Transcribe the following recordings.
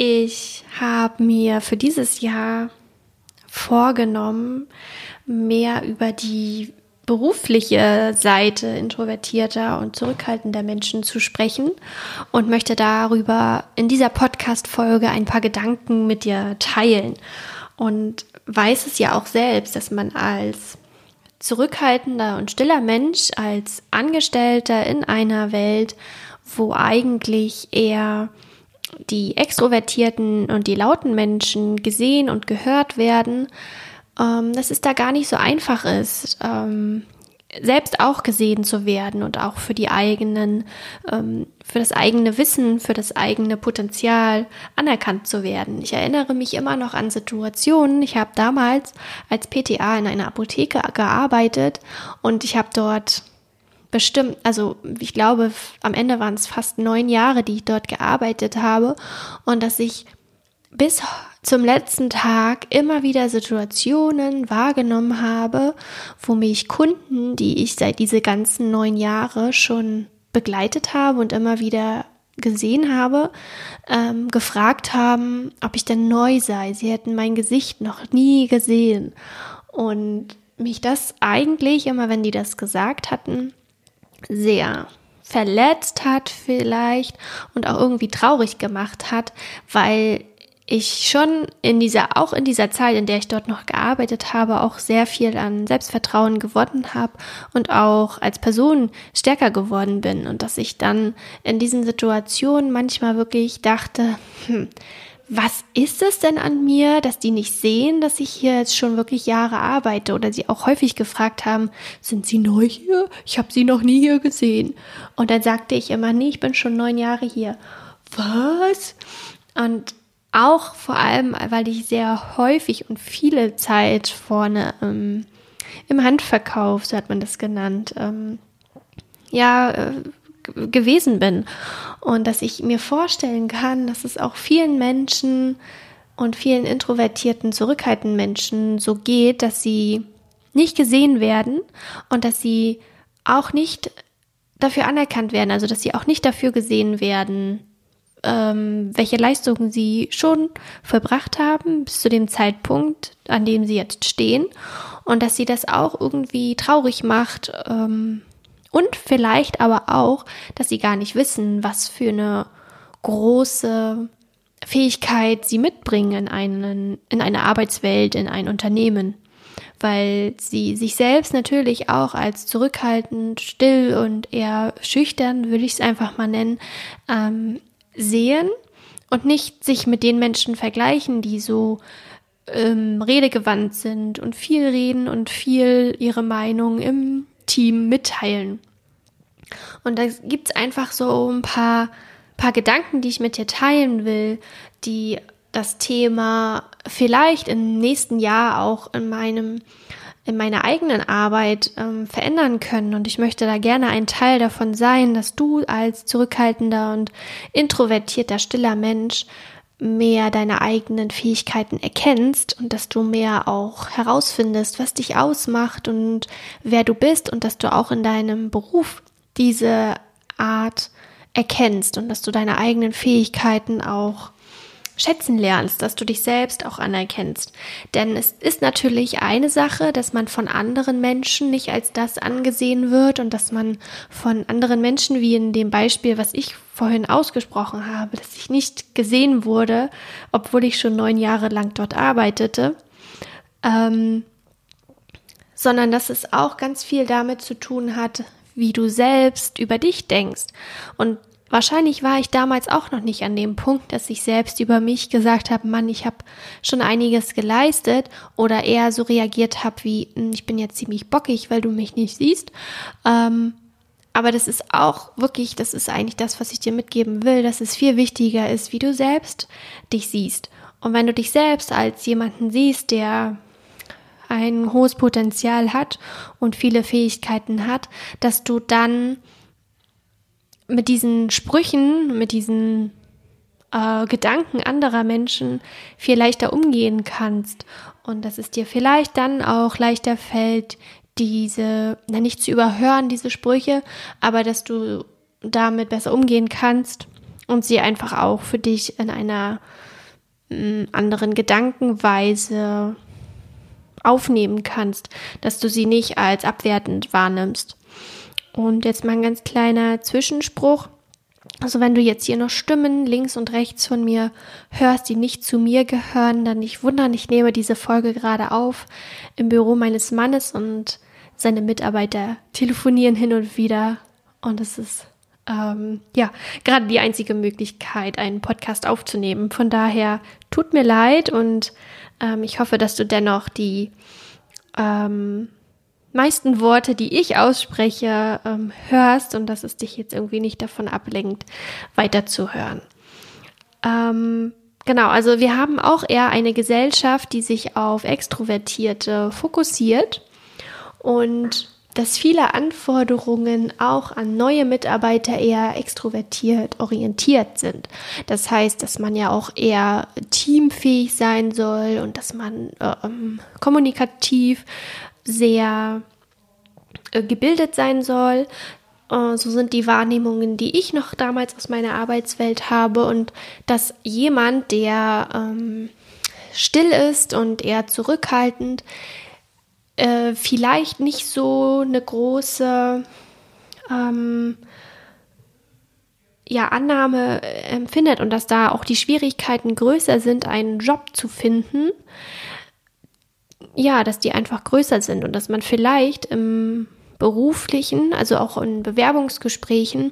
Ich habe mir für dieses Jahr vorgenommen, mehr über die berufliche Seite introvertierter und zurückhaltender Menschen zu sprechen und möchte darüber in dieser Podcast-Folge ein paar Gedanken mit dir teilen. Und weiß es ja auch selbst, dass man als zurückhaltender und stiller Mensch, als Angestellter in einer Welt, wo eigentlich eher die extrovertierten und die lauten Menschen gesehen und gehört werden, ähm, dass es da gar nicht so einfach ist, ähm, selbst auch gesehen zu werden und auch für die eigenen, ähm, für das eigene Wissen, für das eigene Potenzial anerkannt zu werden. Ich erinnere mich immer noch an Situationen. Ich habe damals als PTA in einer Apotheke gearbeitet und ich habe dort bestimmt, also ich glaube, am Ende waren es fast neun Jahre, die ich dort gearbeitet habe und dass ich bis zum letzten Tag immer wieder Situationen wahrgenommen habe, wo mich Kunden, die ich seit diese ganzen neun Jahre schon begleitet habe und immer wieder gesehen habe, ähm, gefragt haben, ob ich denn neu sei. Sie hätten mein Gesicht noch nie gesehen. Und mich das eigentlich, immer wenn die das gesagt hatten, sehr verletzt hat vielleicht und auch irgendwie traurig gemacht hat, weil ich schon in dieser, auch in dieser Zeit, in der ich dort noch gearbeitet habe, auch sehr viel an Selbstvertrauen gewonnen habe und auch als Person stärker geworden bin. Und dass ich dann in diesen Situationen manchmal wirklich dachte, hm, was ist es denn an mir, dass die nicht sehen, dass ich hier jetzt schon wirklich Jahre arbeite oder sie auch häufig gefragt haben, sind Sie neu hier? Ich habe Sie noch nie hier gesehen. Und dann sagte ich immer, nee, ich bin schon neun Jahre hier. Was? Und auch vor allem, weil ich sehr häufig und viele Zeit vorne ähm, im Handverkauf, so hat man das genannt, ähm, ja, äh, gewesen bin. Und dass ich mir vorstellen kann, dass es auch vielen Menschen und vielen introvertierten, zurückhaltenden Menschen so geht, dass sie nicht gesehen werden und dass sie auch nicht dafür anerkannt werden, also dass sie auch nicht dafür gesehen werden, ähm, welche Leistungen sie schon vollbracht haben bis zu dem Zeitpunkt, an dem sie jetzt stehen und dass sie das auch irgendwie traurig macht, ähm, und vielleicht aber auch, dass sie gar nicht wissen, was für eine große Fähigkeit sie mitbringen in, einen, in eine Arbeitswelt, in ein Unternehmen. Weil sie sich selbst natürlich auch als zurückhaltend, still und eher schüchtern, würde ich es einfach mal nennen, ähm, sehen und nicht sich mit den Menschen vergleichen, die so ähm, redegewandt sind und viel reden und viel ihre Meinung im Team mitteilen. Und da gibt es einfach so ein paar, paar Gedanken, die ich mit dir teilen will, die das Thema vielleicht im nächsten Jahr auch in meinem in meiner eigenen Arbeit ähm, verändern können. Und ich möchte da gerne ein Teil davon sein, dass du als zurückhaltender und introvertierter, stiller Mensch mehr deine eigenen Fähigkeiten erkennst und dass du mehr auch herausfindest, was dich ausmacht und wer du bist und dass du auch in deinem Beruf diese Art erkennst und dass du deine eigenen Fähigkeiten auch schätzen lernst, dass du dich selbst auch anerkennst. Denn es ist natürlich eine Sache, dass man von anderen Menschen nicht als das angesehen wird und dass man von anderen Menschen, wie in dem Beispiel, was ich vorhin ausgesprochen habe, dass ich nicht gesehen wurde, obwohl ich schon neun Jahre lang dort arbeitete, ähm, sondern dass es auch ganz viel damit zu tun hat, wie du selbst über dich denkst. Und Wahrscheinlich war ich damals auch noch nicht an dem Punkt, dass ich selbst über mich gesagt habe, Mann, ich habe schon einiges geleistet oder eher so reagiert habe wie, hm, ich bin jetzt ziemlich bockig, weil du mich nicht siehst. Ähm, aber das ist auch wirklich, das ist eigentlich das, was ich dir mitgeben will, dass es viel wichtiger ist, wie du selbst dich siehst. Und wenn du dich selbst als jemanden siehst, der ein hohes Potenzial hat und viele Fähigkeiten hat, dass du dann mit diesen Sprüchen, mit diesen äh, Gedanken anderer Menschen viel leichter umgehen kannst und dass es dir vielleicht dann auch leichter fällt, diese, na nicht zu überhören, diese Sprüche, aber dass du damit besser umgehen kannst und sie einfach auch für dich in einer mm, anderen Gedankenweise aufnehmen kannst, dass du sie nicht als abwertend wahrnimmst. Und jetzt mal ein ganz kleiner Zwischenspruch. Also wenn du jetzt hier noch Stimmen links und rechts von mir hörst, die nicht zu mir gehören, dann nicht wundern, ich nehme diese Folge gerade auf im Büro meines Mannes und seine Mitarbeiter telefonieren hin und wieder und es ist ähm, ja gerade die einzige Möglichkeit, einen Podcast aufzunehmen. Von daher tut mir leid und ähm, ich hoffe, dass du dennoch die ähm, meisten Worte, die ich ausspreche, ähm, hörst und dass es dich jetzt irgendwie nicht davon ablenkt, weiterzuhören. Ähm, genau, also wir haben auch eher eine Gesellschaft, die sich auf Extrovertierte fokussiert und dass viele Anforderungen auch an neue Mitarbeiter eher extrovertiert orientiert sind. Das heißt, dass man ja auch eher teamfähig sein soll und dass man ähm, kommunikativ sehr äh, gebildet sein soll. Äh, so sind die Wahrnehmungen, die ich noch damals aus meiner Arbeitswelt habe und dass jemand, der ähm, still ist und eher zurückhaltend, äh, vielleicht nicht so eine große ähm, ja, Annahme empfindet und dass da auch die Schwierigkeiten größer sind, einen Job zu finden, ja, dass die einfach größer sind und dass man vielleicht im beruflichen, also auch in Bewerbungsgesprächen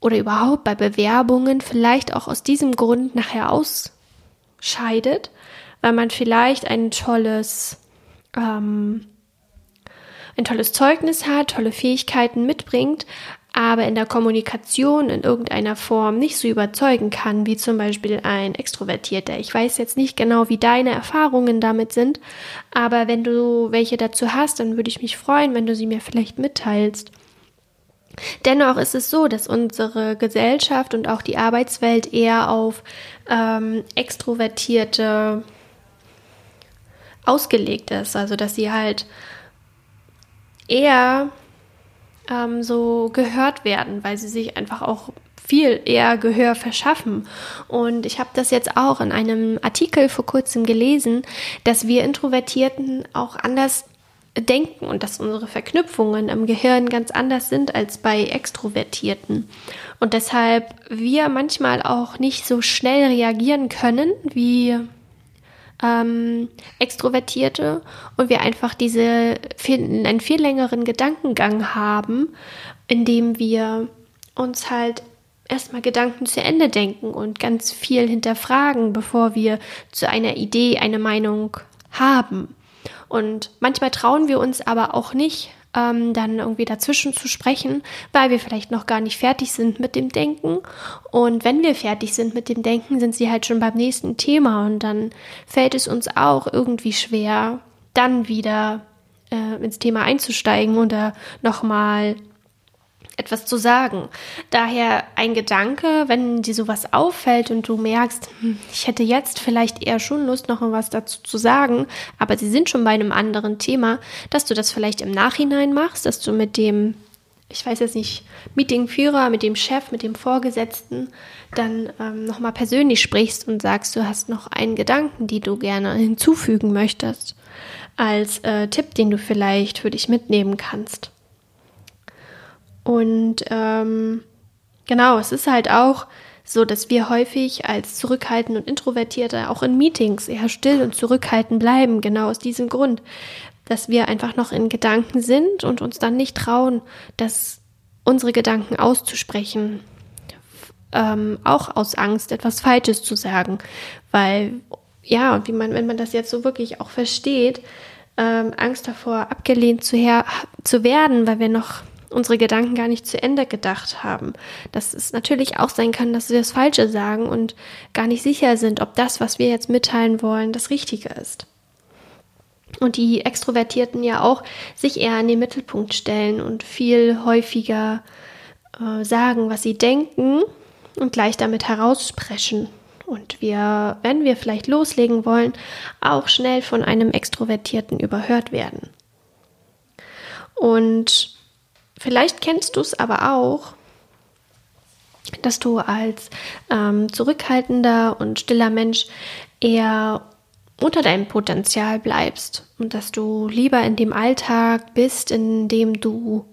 oder überhaupt bei Bewerbungen vielleicht auch aus diesem Grund nachher ausscheidet, weil man vielleicht ein tolles ähm, ein tolles Zeugnis hat, tolle Fähigkeiten mitbringt, aber in der Kommunikation in irgendeiner Form nicht so überzeugen kann, wie zum Beispiel ein Extrovertierter. Ich weiß jetzt nicht genau, wie deine Erfahrungen damit sind, aber wenn du welche dazu hast, dann würde ich mich freuen, wenn du sie mir vielleicht mitteilst. Dennoch ist es so, dass unsere Gesellschaft und auch die Arbeitswelt eher auf ähm, extrovertierte ausgelegt ist. Also dass sie halt eher ähm, so gehört werden, weil sie sich einfach auch viel eher Gehör verschaffen. Und ich habe das jetzt auch in einem Artikel vor kurzem gelesen, dass wir Introvertierten auch anders denken und dass unsere Verknüpfungen im Gehirn ganz anders sind als bei Extrovertierten. Und deshalb wir manchmal auch nicht so schnell reagieren können, wie ähm, Extrovertierte und wir einfach diese viel, einen viel längeren Gedankengang haben, indem wir uns halt erstmal Gedanken zu Ende denken und ganz viel hinterfragen, bevor wir zu einer Idee eine Meinung haben. Und manchmal trauen wir uns aber auch nicht, ähm, dann irgendwie dazwischen zu sprechen, weil wir vielleicht noch gar nicht fertig sind mit dem Denken. Und wenn wir fertig sind mit dem Denken, sind sie halt schon beim nächsten Thema und dann fällt es uns auch irgendwie schwer, dann wieder äh, ins Thema einzusteigen oder nochmal etwas zu sagen. Daher ein Gedanke, wenn dir sowas auffällt und du merkst, hm, ich hätte jetzt vielleicht eher schon Lust, noch was dazu zu sagen, aber sie sind schon bei einem anderen Thema, dass du das vielleicht im Nachhinein machst, dass du mit dem, ich weiß jetzt nicht, Meetingführer, mit dem Chef, mit dem Vorgesetzten dann ähm, nochmal persönlich sprichst und sagst, du hast noch einen Gedanken, die du gerne hinzufügen möchtest, als äh, Tipp, den du vielleicht für dich mitnehmen kannst. Und ähm, genau, es ist halt auch so, dass wir häufig als zurückhaltend und introvertierte auch in Meetings eher still und zurückhaltend bleiben, genau aus diesem Grund, dass wir einfach noch in Gedanken sind und uns dann nicht trauen, dass unsere Gedanken auszusprechen, ähm, auch aus Angst, etwas Falsches zu sagen, weil ja, wie man, wenn man das jetzt so wirklich auch versteht, ähm, Angst davor, abgelehnt zu, her zu werden, weil wir noch unsere Gedanken gar nicht zu Ende gedacht haben. Dass es natürlich auch sein kann, dass wir das Falsche sagen und gar nicht sicher sind, ob das, was wir jetzt mitteilen wollen, das Richtige ist. Und die Extrovertierten ja auch sich eher in den Mittelpunkt stellen und viel häufiger äh, sagen, was sie denken und gleich damit heraussprechen. Und wir, wenn wir vielleicht loslegen wollen, auch schnell von einem Extrovertierten überhört werden. Und vielleicht kennst du es aber auch, dass du als ähm, zurückhaltender und stiller Mensch eher unter deinem Potenzial bleibst und dass du lieber in dem Alltag bist, in dem du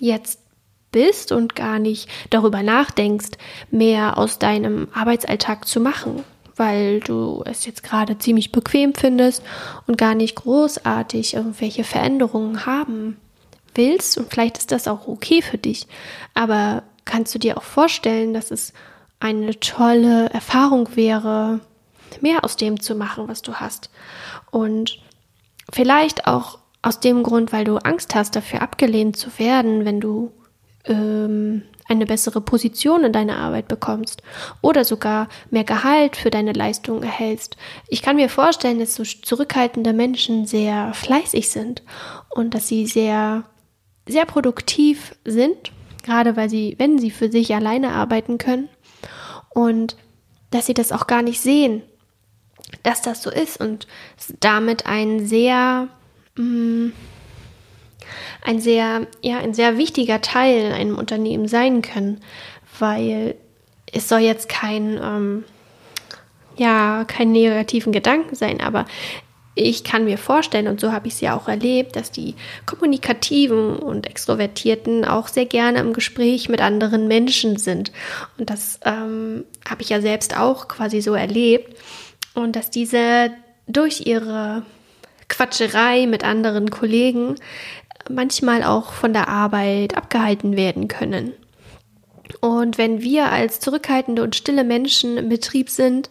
jetzt bist und gar nicht darüber nachdenkst, mehr aus deinem Arbeitsalltag zu machen, weil du es jetzt gerade ziemlich bequem findest und gar nicht großartig irgendwelche Veränderungen haben willst und vielleicht ist das auch okay für dich, aber kannst du dir auch vorstellen, dass es eine tolle Erfahrung wäre, mehr aus dem zu machen, was du hast. Und vielleicht auch aus dem Grund, weil du Angst hast, dafür abgelehnt zu werden, wenn du ähm, eine bessere Position in deiner Arbeit bekommst oder sogar mehr Gehalt für deine Leistung erhältst. Ich kann mir vorstellen, dass so zurückhaltende Menschen sehr fleißig sind und dass sie sehr, sehr produktiv sind, gerade weil sie, wenn sie für sich alleine arbeiten können. Und dass sie das auch gar nicht sehen, dass das so ist und damit ein sehr, mh, mm, ein sehr, ja, ein sehr wichtiger Teil in einem Unternehmen sein können, weil es soll jetzt kein, ähm, ja, kein negativen Gedanken sein, aber ich kann mir vorstellen, und so habe ich es ja auch erlebt, dass die Kommunikativen und Extrovertierten auch sehr gerne im Gespräch mit anderen Menschen sind. Und das ähm, habe ich ja selbst auch quasi so erlebt. Und dass diese durch ihre Quatscherei mit anderen Kollegen manchmal auch von der Arbeit abgehalten werden können. Und wenn wir als zurückhaltende und stille Menschen im Betrieb sind,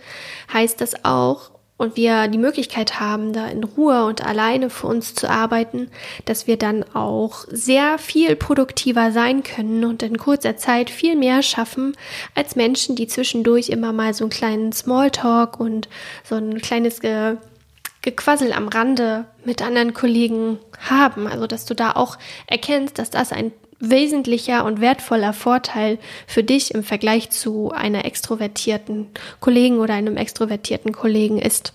heißt das auch, und wir die Möglichkeit haben, da in Ruhe und alleine für uns zu arbeiten, dass wir dann auch sehr viel produktiver sein können und in kurzer Zeit viel mehr schaffen als Menschen, die zwischendurch immer mal so einen kleinen Smalltalk und so ein kleines Ge Gequassel am Rande mit anderen Kollegen haben. Also, dass du da auch erkennst, dass das ein wesentlicher und wertvoller Vorteil für dich im Vergleich zu einer extrovertierten Kollegen oder einem extrovertierten Kollegen ist.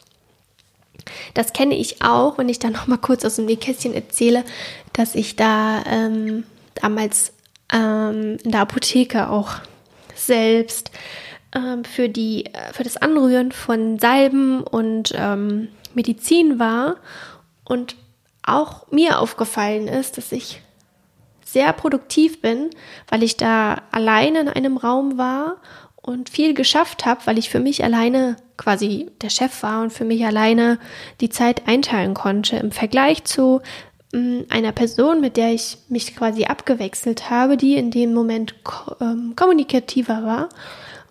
Das kenne ich auch, wenn ich da noch mal kurz aus dem Nähkästchen erzähle, dass ich da ähm, damals ähm, in der Apotheke auch selbst ähm, für die für das Anrühren von Salben und ähm, Medizin war und auch mir aufgefallen ist, dass ich sehr produktiv bin, weil ich da alleine in einem Raum war und viel geschafft habe, weil ich für mich alleine quasi der Chef war und für mich alleine die Zeit einteilen konnte. Im Vergleich zu mm, einer Person, mit der ich mich quasi abgewechselt habe, die in dem Moment ähm, kommunikativer war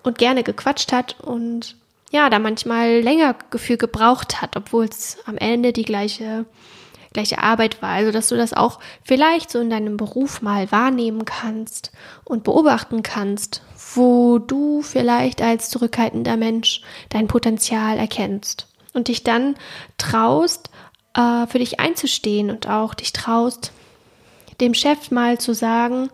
und gerne gequatscht hat und ja, da manchmal länger Gefühl gebraucht hat, obwohl es am Ende die gleiche gleiche Arbeit war. Also, dass du das auch vielleicht so in deinem Beruf mal wahrnehmen kannst und beobachten kannst, wo du vielleicht als zurückhaltender Mensch dein Potenzial erkennst und dich dann traust, äh, für dich einzustehen und auch dich traust, dem Chef mal zu sagen,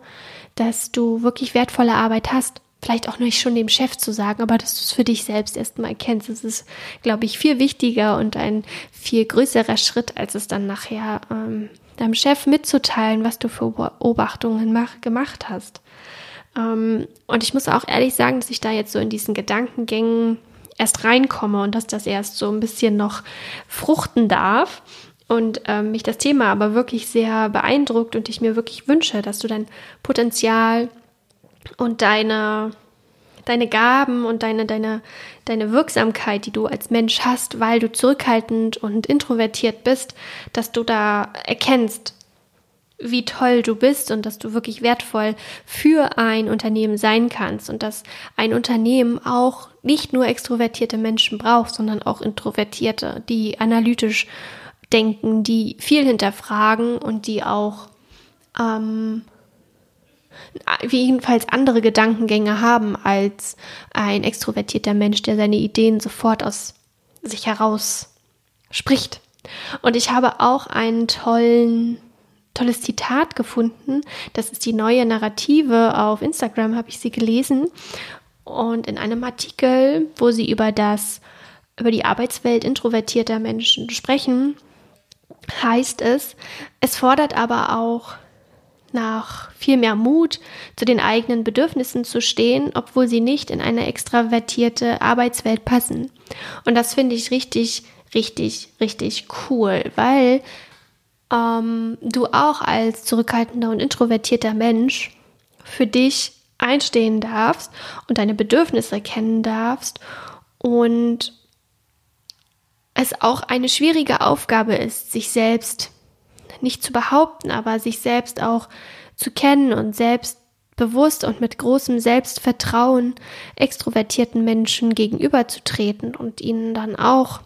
dass du wirklich wertvolle Arbeit hast vielleicht auch nicht schon dem Chef zu sagen, aber dass du es für dich selbst erstmal erkennst. Das ist, glaube ich, viel wichtiger und ein viel größerer Schritt, als es dann nachher ähm, deinem Chef mitzuteilen, was du für Beobachtungen mach, gemacht hast. Ähm, und ich muss auch ehrlich sagen, dass ich da jetzt so in diesen Gedankengängen erst reinkomme und dass das erst so ein bisschen noch fruchten darf und ähm, mich das Thema aber wirklich sehr beeindruckt und ich mir wirklich wünsche, dass du dein Potenzial und deine, deine Gaben und deine, deine, deine Wirksamkeit, die du als Mensch hast, weil du zurückhaltend und introvertiert bist, dass du da erkennst, wie toll du bist und dass du wirklich wertvoll für ein Unternehmen sein kannst und dass ein Unternehmen auch nicht nur extrovertierte Menschen braucht, sondern auch introvertierte, die analytisch denken, die viel hinterfragen und die auch ähm, jedenfalls andere Gedankengänge haben als ein extrovertierter Mensch, der seine Ideen sofort aus sich heraus spricht. Und ich habe auch einen tollen tolles Zitat gefunden. Das ist die neue Narrative auf Instagram, habe ich sie gelesen. Und in einem Artikel, wo sie über das, über die Arbeitswelt introvertierter Menschen sprechen, heißt es, es fordert aber auch nach viel mehr Mut, zu den eigenen Bedürfnissen zu stehen, obwohl sie nicht in eine extravertierte Arbeitswelt passen. Und das finde ich richtig, richtig, richtig cool, weil ähm, du auch als zurückhaltender und introvertierter Mensch für dich einstehen darfst und deine Bedürfnisse kennen darfst und es auch eine schwierige Aufgabe ist, sich selbst nicht zu behaupten, aber sich selbst auch zu kennen und selbstbewusst und mit großem Selbstvertrauen extrovertierten Menschen gegenüberzutreten und ihnen dann auch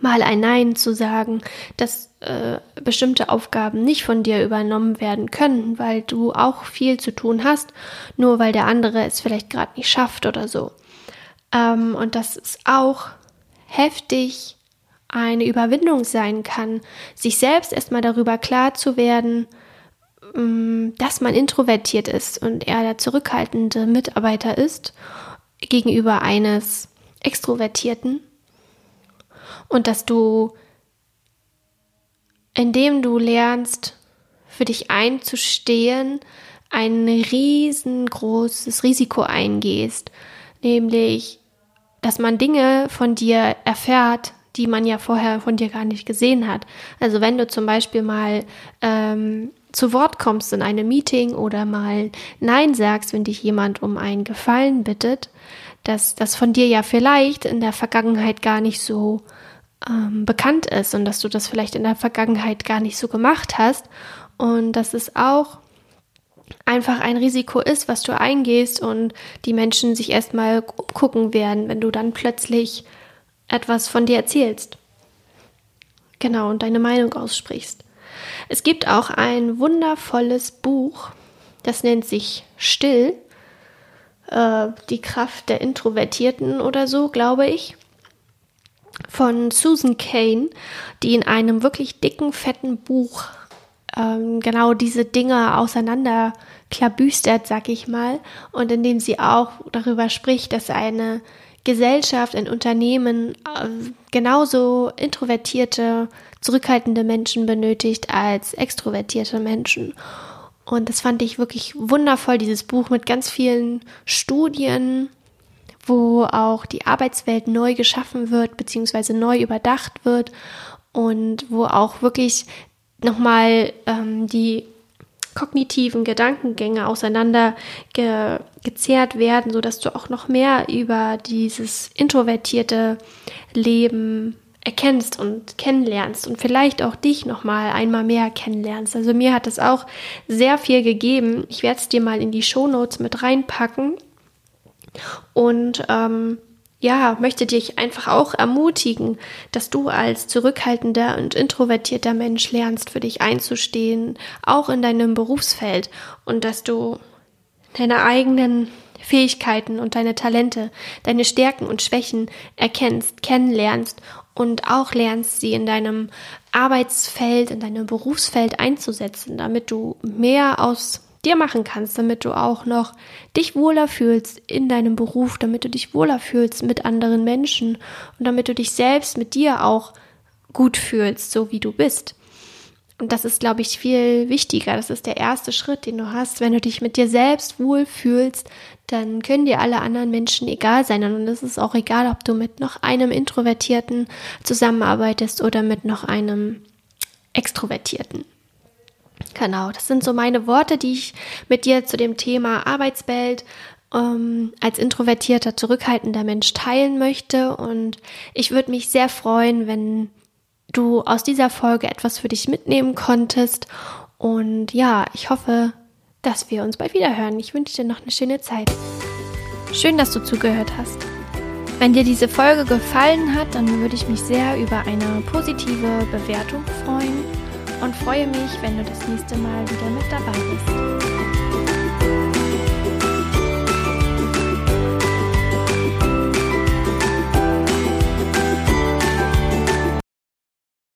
mal ein Nein zu sagen, dass äh, bestimmte Aufgaben nicht von dir übernommen werden können, weil du auch viel zu tun hast, nur weil der andere es vielleicht gerade nicht schafft oder so. Ähm, und dass es auch heftig eine Überwindung sein kann, sich selbst erstmal darüber klar zu werden, ähm, dass man introvertiert ist und er der zurückhaltende Mitarbeiter ist gegenüber eines Extrovertierten. Und dass du, indem du lernst, für dich einzustehen, ein riesengroßes Risiko eingehst, nämlich, dass man Dinge von dir erfährt, die man ja vorher von dir gar nicht gesehen hat. Also wenn du zum Beispiel mal ähm, zu Wort kommst in einem Meeting oder mal Nein sagst, wenn dich jemand um einen Gefallen bittet, dass das von dir ja vielleicht in der Vergangenheit gar nicht so ähm, bekannt ist und dass du das vielleicht in der Vergangenheit gar nicht so gemacht hast und dass es auch einfach ein Risiko ist, was du eingehst und die Menschen sich erstmal umgucken werden, wenn du dann plötzlich etwas von dir erzählst. Genau, und deine Meinung aussprichst. Es gibt auch ein wundervolles Buch, das nennt sich Still, äh, die Kraft der Introvertierten oder so, glaube ich von Susan Kane, die in einem wirklich dicken, fetten Buch ähm, genau diese Dinge auseinander klabüstert, sag ich mal, und in dem sie auch darüber spricht, dass eine Gesellschaft, ein Unternehmen äh, genauso introvertierte, zurückhaltende Menschen benötigt als extrovertierte Menschen. Und das fand ich wirklich wundervoll, dieses Buch mit ganz vielen Studien, wo auch die Arbeitswelt neu geschaffen wird, beziehungsweise neu überdacht wird und wo auch wirklich nochmal ähm, die kognitiven Gedankengänge auseinander ge gezehrt werden, sodass du auch noch mehr über dieses introvertierte Leben erkennst und kennenlernst und vielleicht auch dich noch mal einmal mehr kennenlernst. Also mir hat es auch sehr viel gegeben. Ich werde es dir mal in die Show Notes mit reinpacken. Und ähm, ja, möchte dich einfach auch ermutigen, dass du als zurückhaltender und introvertierter Mensch lernst, für dich einzustehen, auch in deinem Berufsfeld und dass du deine eigenen Fähigkeiten und deine Talente, deine Stärken und Schwächen erkennst, kennenlernst und auch lernst, sie in deinem Arbeitsfeld, in deinem Berufsfeld einzusetzen, damit du mehr aus dir machen kannst, damit du auch noch dich wohler fühlst in deinem Beruf, damit du dich wohler fühlst mit anderen Menschen und damit du dich selbst mit dir auch gut fühlst, so wie du bist. Und das ist, glaube ich, viel wichtiger. Das ist der erste Schritt, den du hast. Wenn du dich mit dir selbst wohl fühlst, dann können dir alle anderen Menschen egal sein. Und es ist auch egal, ob du mit noch einem Introvertierten zusammenarbeitest oder mit noch einem Extrovertierten. Genau, das sind so meine Worte, die ich mit dir zu dem Thema Arbeitswelt ähm, als introvertierter, zurückhaltender Mensch teilen möchte. Und ich würde mich sehr freuen, wenn du aus dieser Folge etwas für dich mitnehmen konntest. Und ja, ich hoffe, dass wir uns bald wieder hören. Ich wünsche dir noch eine schöne Zeit. Schön, dass du zugehört hast. Wenn dir diese Folge gefallen hat, dann würde ich mich sehr über eine positive Bewertung freuen und freue mich, wenn du das nächste Mal wieder mit dabei bist.